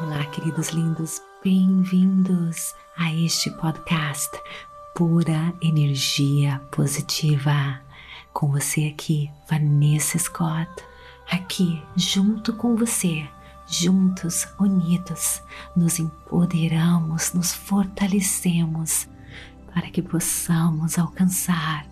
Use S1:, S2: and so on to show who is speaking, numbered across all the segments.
S1: Olá, queridos lindos, bem-vindos a este podcast Pura Energia Positiva. Com você aqui, Vanessa Scott, aqui junto com você, juntos, unidos, nos empoderamos, nos fortalecemos para que possamos alcançar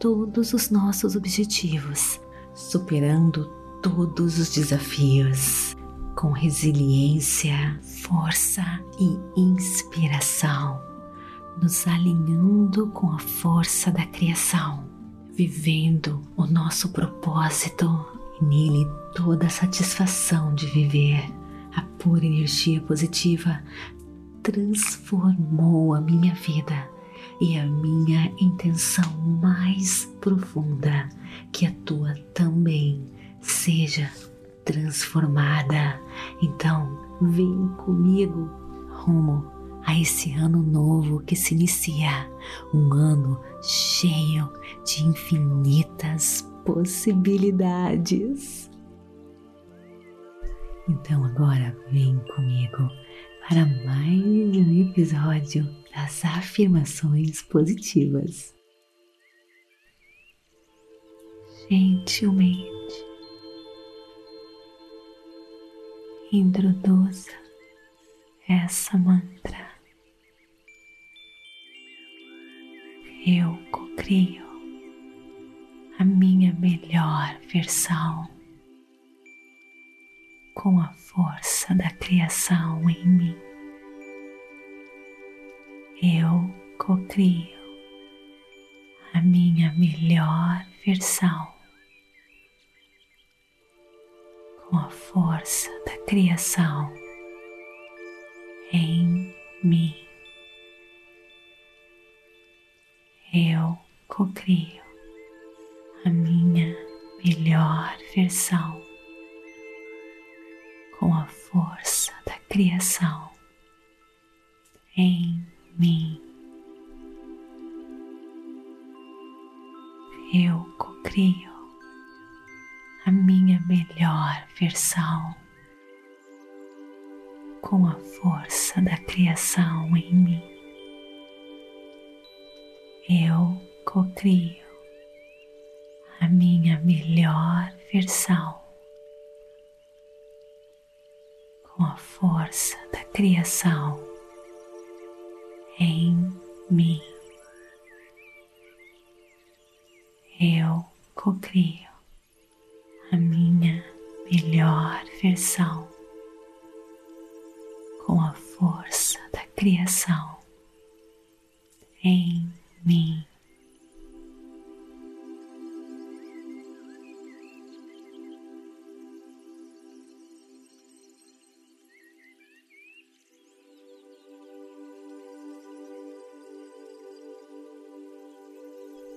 S1: todos os nossos objetivos, superando todos os desafios com resiliência, força e inspiração, nos alinhando com a força da criação, vivendo o nosso propósito e nele toda a satisfação de viver. A pura energia positiva transformou a minha vida e a minha intenção mais profunda, que a tua também seja transformada. Então, vem comigo rumo a esse ano novo que se inicia, um ano cheio de infinitas possibilidades. Então agora vem comigo para mais um episódio das afirmações positivas. Gentilmente introduza essa mantra. Eu cocrio a minha melhor versão com a força da criação em mim. Eu cocrio a minha melhor versão com a força da criação em mim. Eu cocrio a minha melhor versão com a força da criação em mim. Eu cocrio a minha melhor versão com a força da criação em mim. Eu cocrio a minha melhor versão com a força da criação em mim. Eu cocrio a minha melhor versão força da criação em mim.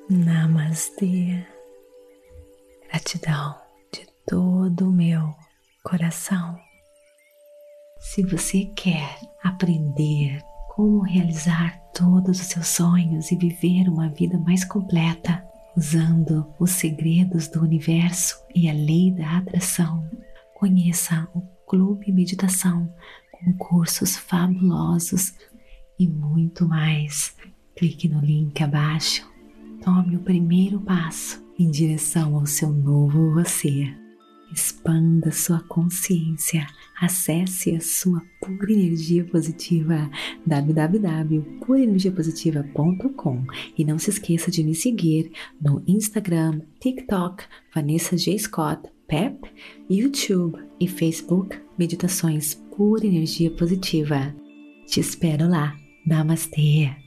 S1: Namastê. Gratidão todo o meu coração. Se você quer aprender como realizar todos os seus sonhos e viver uma vida mais completa, usando os segredos do universo e a lei da atração, conheça o Clube Meditação com cursos fabulosos e muito mais. Clique no link abaixo. Tome o primeiro passo em direção ao seu novo você. Expanda sua consciência, acesse a sua pura energia positiva www.purenergiapositiva.com e não se esqueça de me seguir no Instagram, TikTok, Vanessa J. Scott, Pep, YouTube e Facebook Meditações Pura Energia Positiva. Te espero lá. Namastê!